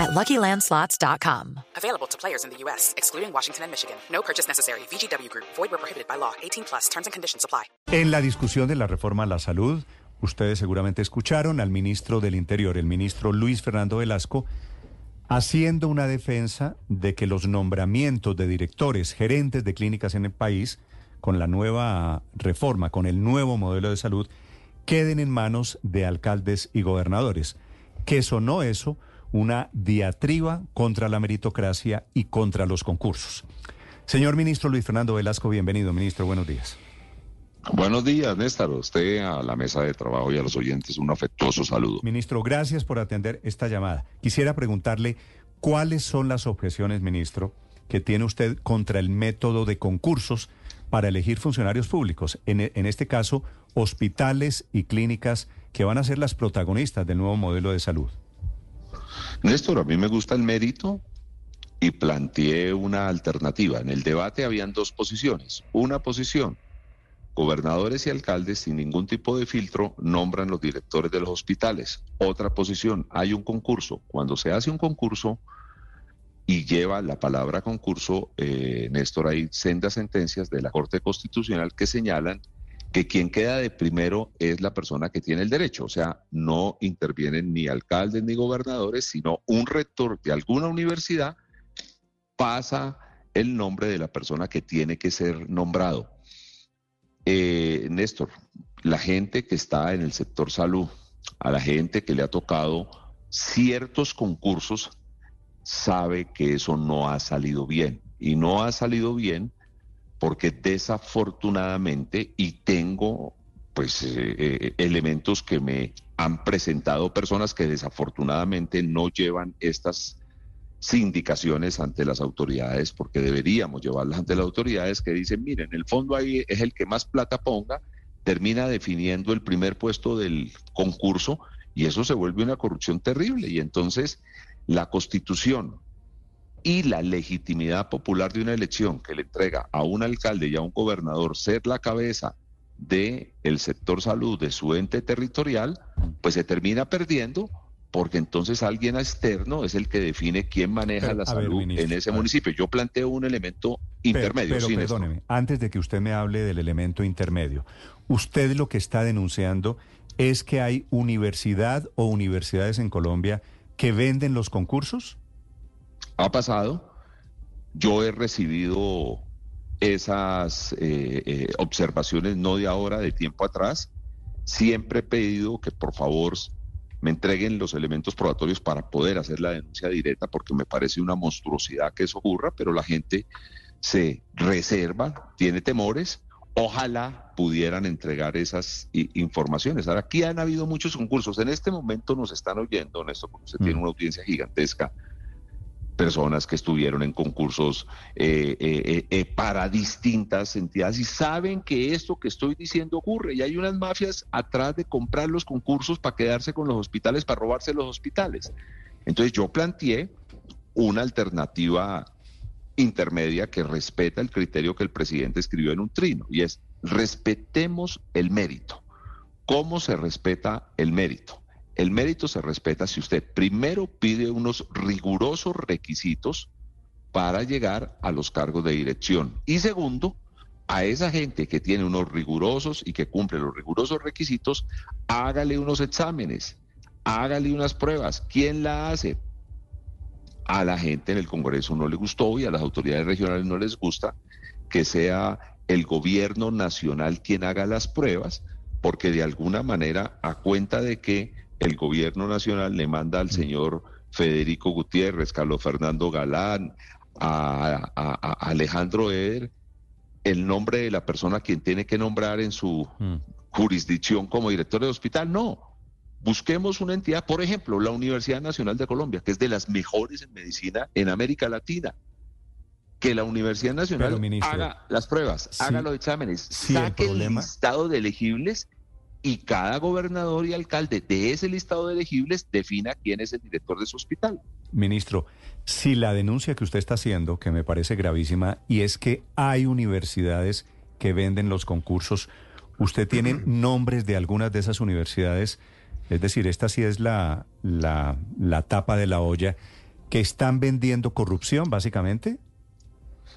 at LuckyLandSlots.com. Available to players in the U.S., excluding Washington and Michigan. No purchase necessary. VGW Group. Void where prohibited by law. 18 plus. Terms and conditions apply. En la discusión de la reforma a la salud, ustedes seguramente escucharon al ministro del Interior, el ministro Luis Fernando Velasco, haciendo una defensa de que los nombramientos de directores, gerentes de clínicas en el país, con la nueva reforma, con el nuevo modelo de salud, queden en manos de alcaldes y gobernadores. Que sonó eso una diatriba contra la meritocracia y contra los concursos. Señor ministro Luis Fernando Velasco, bienvenido, ministro, buenos días. Buenos días, Néstor. Usted a la mesa de trabajo y a los oyentes un afectuoso saludo. Ministro, gracias por atender esta llamada. Quisiera preguntarle cuáles son las objeciones, ministro, que tiene usted contra el método de concursos para elegir funcionarios públicos, en, en este caso, hospitales y clínicas que van a ser las protagonistas del nuevo modelo de salud. Néstor, a mí me gusta el mérito y planteé una alternativa. En el debate habían dos posiciones. Una posición, gobernadores y alcaldes sin ningún tipo de filtro nombran los directores de los hospitales. Otra posición, hay un concurso. Cuando se hace un concurso y lleva la palabra concurso, eh, Néstor, hay sendas sentencias de la Corte Constitucional que señalan que quien queda de primero es la persona que tiene el derecho, o sea, no intervienen ni alcaldes ni gobernadores, sino un rector de alguna universidad pasa el nombre de la persona que tiene que ser nombrado. Eh, Néstor, la gente que está en el sector salud, a la gente que le ha tocado ciertos concursos, sabe que eso no ha salido bien. Y no ha salido bien porque desafortunadamente, y tengo pues eh, eh, elementos que me han presentado personas que desafortunadamente no llevan estas sindicaciones ante las autoridades, porque deberíamos llevarlas ante las autoridades que dicen, miren, el fondo ahí es el que más plata ponga, termina definiendo el primer puesto del concurso y eso se vuelve una corrupción terrible. Y entonces la constitución y la legitimidad popular de una elección que le entrega a un alcalde y a un gobernador ser la cabeza del el sector salud de su ente territorial, pues se termina perdiendo porque entonces alguien externo es el que define quién maneja la salud en ese municipio. Yo planteo un elemento intermedio. Pero, perdóneme, antes de que usted me hable del elemento intermedio, usted lo que está denunciando es que hay universidad o universidades en Colombia que venden los concursos ha pasado. Yo he recibido esas eh, eh, observaciones no de ahora, de tiempo atrás. Siempre he pedido que por favor me entreguen los elementos probatorios para poder hacer la denuncia directa, porque me parece una monstruosidad que eso ocurra, pero la gente se reserva, tiene temores. Ojalá pudieran entregar esas informaciones. Ahora, aquí han habido muchos concursos. En este momento nos están oyendo, Néstor, porque usted tiene mm. una audiencia gigantesca personas que estuvieron en concursos eh, eh, eh, para distintas entidades y saben que esto que estoy diciendo ocurre y hay unas mafias atrás de comprar los concursos para quedarse con los hospitales, para robarse los hospitales. Entonces yo planteé una alternativa intermedia que respeta el criterio que el presidente escribió en un trino y es respetemos el mérito. ¿Cómo se respeta el mérito? El mérito se respeta si usted primero pide unos rigurosos requisitos para llegar a los cargos de dirección. Y segundo, a esa gente que tiene unos rigurosos y que cumple los rigurosos requisitos, hágale unos exámenes, hágale unas pruebas. ¿Quién la hace? A la gente en el Congreso no le gustó y a las autoridades regionales no les gusta que sea el gobierno nacional quien haga las pruebas, porque de alguna manera, a cuenta de que el gobierno nacional le manda al mm. señor Federico Gutiérrez, Carlos Fernando Galán, a, Alejandro Eder, el nombre de la persona quien tiene que nombrar en su mm. jurisdicción como director de hospital. No, busquemos una entidad, por ejemplo, la Universidad Nacional de Colombia, que es de las mejores en medicina en América Latina. que la Universidad Nacional Pero, ministro, haga las pruebas, sí, haga los exámenes, sí, el saque el, problema- listado de elegibles y cada gobernador y alcalde de ese listado de elegibles defina quién es el director de su hospital. Ministro, si la denuncia que usted está haciendo, que me parece gravísima, y es que hay universidades que venden los concursos, ¿usted tiene nombres de algunas de esas universidades? Es decir, esta sí es la, la, la tapa de la olla, que están vendiendo corrupción, básicamente.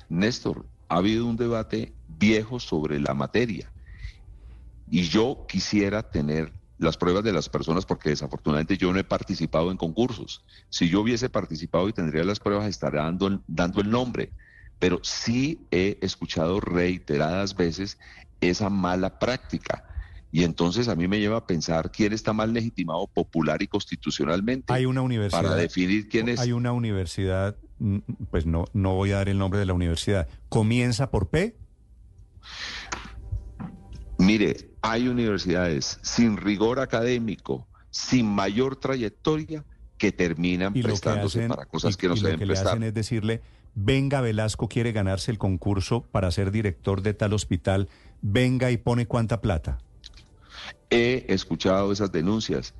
Néstor, ha habido un debate viejo sobre la materia y yo quisiera tener las pruebas de las personas porque desafortunadamente yo no he participado en concursos. Si yo hubiese participado y tendría las pruebas, estaría dando, el- dando el nombre. Pero sí he escuchado reiteradas veces esa mala práctica. Y entonces a mí me lleva a pensar quién está mal legitimado popular y constitucionalmente Hay una universidad. para definir quién es. Hay una universidad, pues no, no voy a dar el nombre de la universidad. ¿Comienza por P? Mire, hay universidades sin rigor académico, sin mayor trayectoria, que terminan Y lo que prestándose hacen, para cosas y- que no y se lo deben que le prestar. hacen es decirle, venga Velasco quiere ganarse el concurso para ser director de tal hospital, venga y pone cuánta plata. He escuchado esas denuncias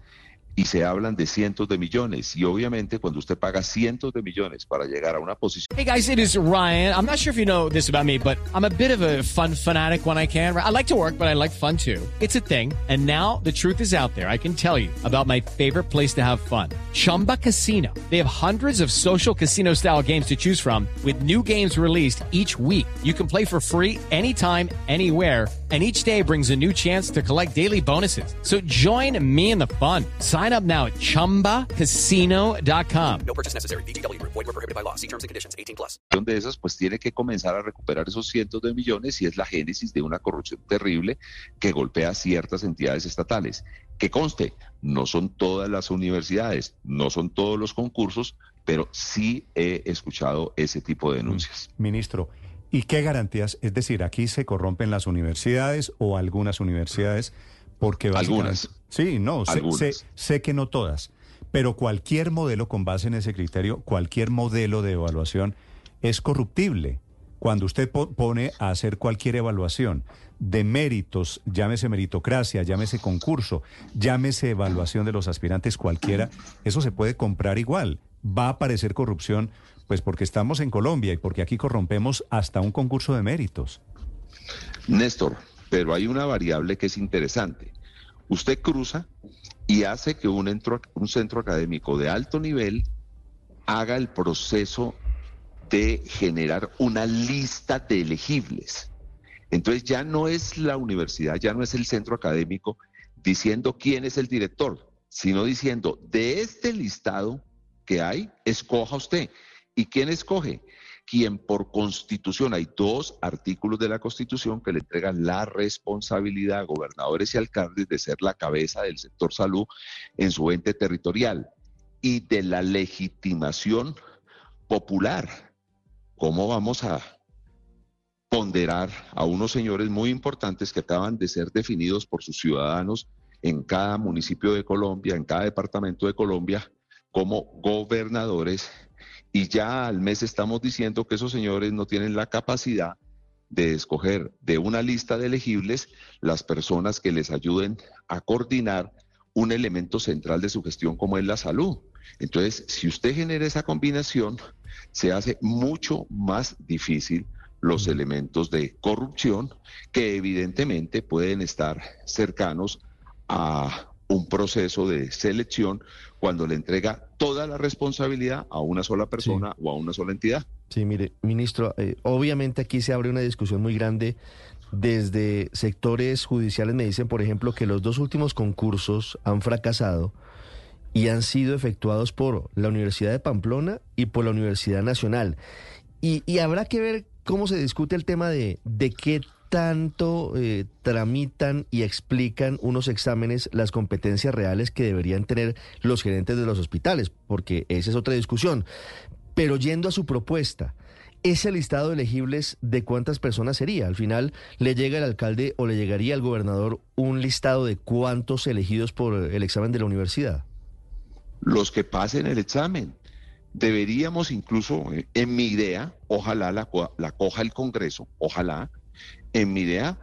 y se hablan de cientos de millones. Y obviamente cuando usted paga cientos de millones para llegar a una posición Hey guys, it is Ryan. I'm not sure if you know this about me, but I'm a bit of a fun fanatic when I can. I like to work, but I like fun too. It's a thing. And now the truth is out there. I can tell you about my favorite place to have fun. Chumba Casino. They have hundreds of social casino style games to choose from with new games released each week. You can play for free anytime, anywhere. And each day brings a new chance to collect daily bonuses. So join me in the fun. Sign up now at chumbacasino.com. No purchase necessary. VGW Group. Void were prohibited by law. See terms and conditions. 18 plus. de esas, pues tiene que comenzar a recuperar esos cientos de millones y es la génesis de una corrupción terrible que golpea a ciertas entidades estatales. Que conste, no son todas las universidades, no son todos los concursos, pero sí he escuchado ese tipo de denuncias. Ministro, ¿y qué garantías? Es decir, aquí se corrompen las universidades o algunas universidades porque. Algunas. Sí, no, sé, Algunas. sé- sé que no todas, pero cualquier modelo con base en ese criterio, cualquier modelo de evaluación es corruptible. Cuando usted po- pone a hacer cualquier evaluación de méritos, llámese meritocracia, llámese concurso, llámese evaluación de los aspirantes cualquiera, eso se puede comprar igual. Va a aparecer corrupción, pues porque estamos en Colombia y porque aquí corrompemos hasta un concurso de méritos. Néstor, pero hay una variable que es interesante. Usted cruza y hace que un, entro- un centro académico de alto nivel haga el proceso de generar una lista de elegibles. Entonces ya no es la universidad, ya no es el centro académico diciendo quién es el director, sino diciendo de este listado que hay, escoja usted. ¿Y quién escoge? Quien por constitución, hay dos artículos de la constitución que le entregan la responsabilidad a gobernadores y alcaldes de ser la cabeza del sector salud en su ente territorial y de la legitimación popular. ¿Cómo vamos a ponderar a unos señores muy importantes que acaban de ser definidos por sus ciudadanos en cada municipio de Colombia, en cada departamento de Colombia, como gobernadores? Y ya al mes estamos diciendo que esos señores no tienen la capacidad de escoger de una lista de elegibles las personas que les ayuden a coordinar un elemento central de su gestión como es la salud. Entonces, si usted genera esa combinación, se hace mucho más difícil los elementos de corrupción que evidentemente pueden estar cercanos a un proceso de selección cuando le entrega toda la responsabilidad a una sola persona o a una sola entidad. Sí, mire, ministro, eh, obviamente aquí se abre una discusión muy grande. Desde sectores judiciales me dicen, por ejemplo, que los dos últimos concursos han fracasado y han sido efectuados por la Universidad de Pamplona y por la Universidad Nacional. Y, y habrá que ver cómo se discute el tema de, de qué tanto eh, tramitan y explican unos exámenes las competencias reales que deberían tener los gerentes de los hospitales, porque esa es otra discusión. Pero yendo a su propuesta, ese listado de elegibles de cuántas personas sería. Al final le llega al alcalde o le llegaría al gobernador un listado de cuántos elegidos por el examen de la universidad. Los que pasen el examen. deberíamos incluso, eh, en mi idea, ojalá la coja el Congreso, ojalá, en mi idea,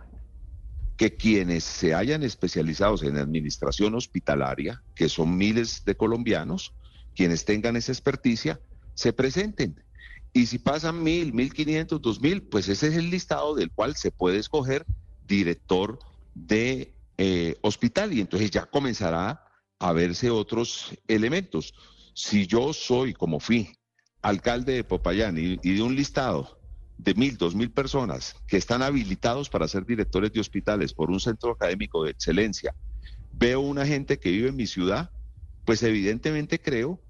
que quienes se hayan especializados en administración hospitalaria, que son miles de colombianos, quienes tengan esa experticia, se presenten. Y si pasan mil, mil quinientos, dos mil, pues ese es el listado del cual se puede escoger director de eh, hospital y entonces ya comenzará a verse otros elementos. Si yo soy, como fui, alcalde de Popayán y, y de un listado de mil, dos mil personas que están habilitados para ser directores de hospitales por un centro académico de excelencia, veo una gente que vive en mi ciudad, pues evidentemente creo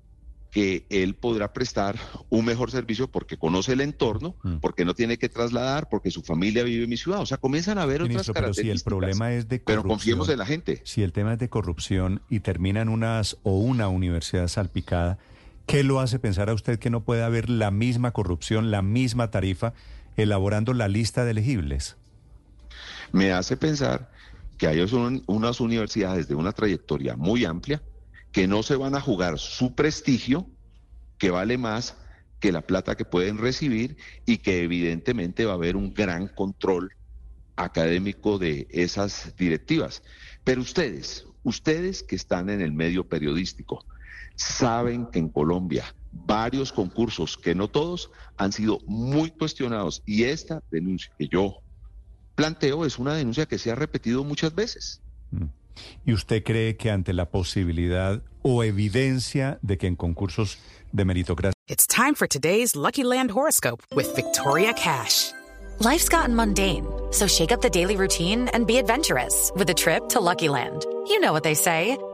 que él podrá prestar un mejor servicio porque conoce el entorno, Mm. porque no tiene que trasladar, porque su familia vive en mi ciudad. O sea, comienzan a ver Ministro, otras pero si el características. problema es de Pero corrupción, confiemos en la gente. si el tema es de corrupción y terminan unas o una universidad salpicada, ¿qué lo hace pensar a usted que no puede haber la misma corrupción, la misma tarifa, elaborando la lista de elegibles? me hace pensar que hay unas universidades de una trayectoria muy amplia que no se van a jugar su prestigio, que vale más que la plata que pueden recibir y que evidentemente va a haber un gran control académico de esas directivas. Pero ustedes, ustedes que están en el medio periodístico, saben que en Colombia varios concursos, que no todos, han sido muy cuestionados y esta denuncia que yo planteo es una denuncia que se ha repetido muchas veces. Mm. ¿Y usted cree que ante la posibilidad o evidencia de que en concursos de meritocracia It's time for today's Lucky Land horoscope with Victoria Cash. Life's gotten mundane, so shake up the daily routine and be adventurous with a trip to Lucky Land. You know what they say.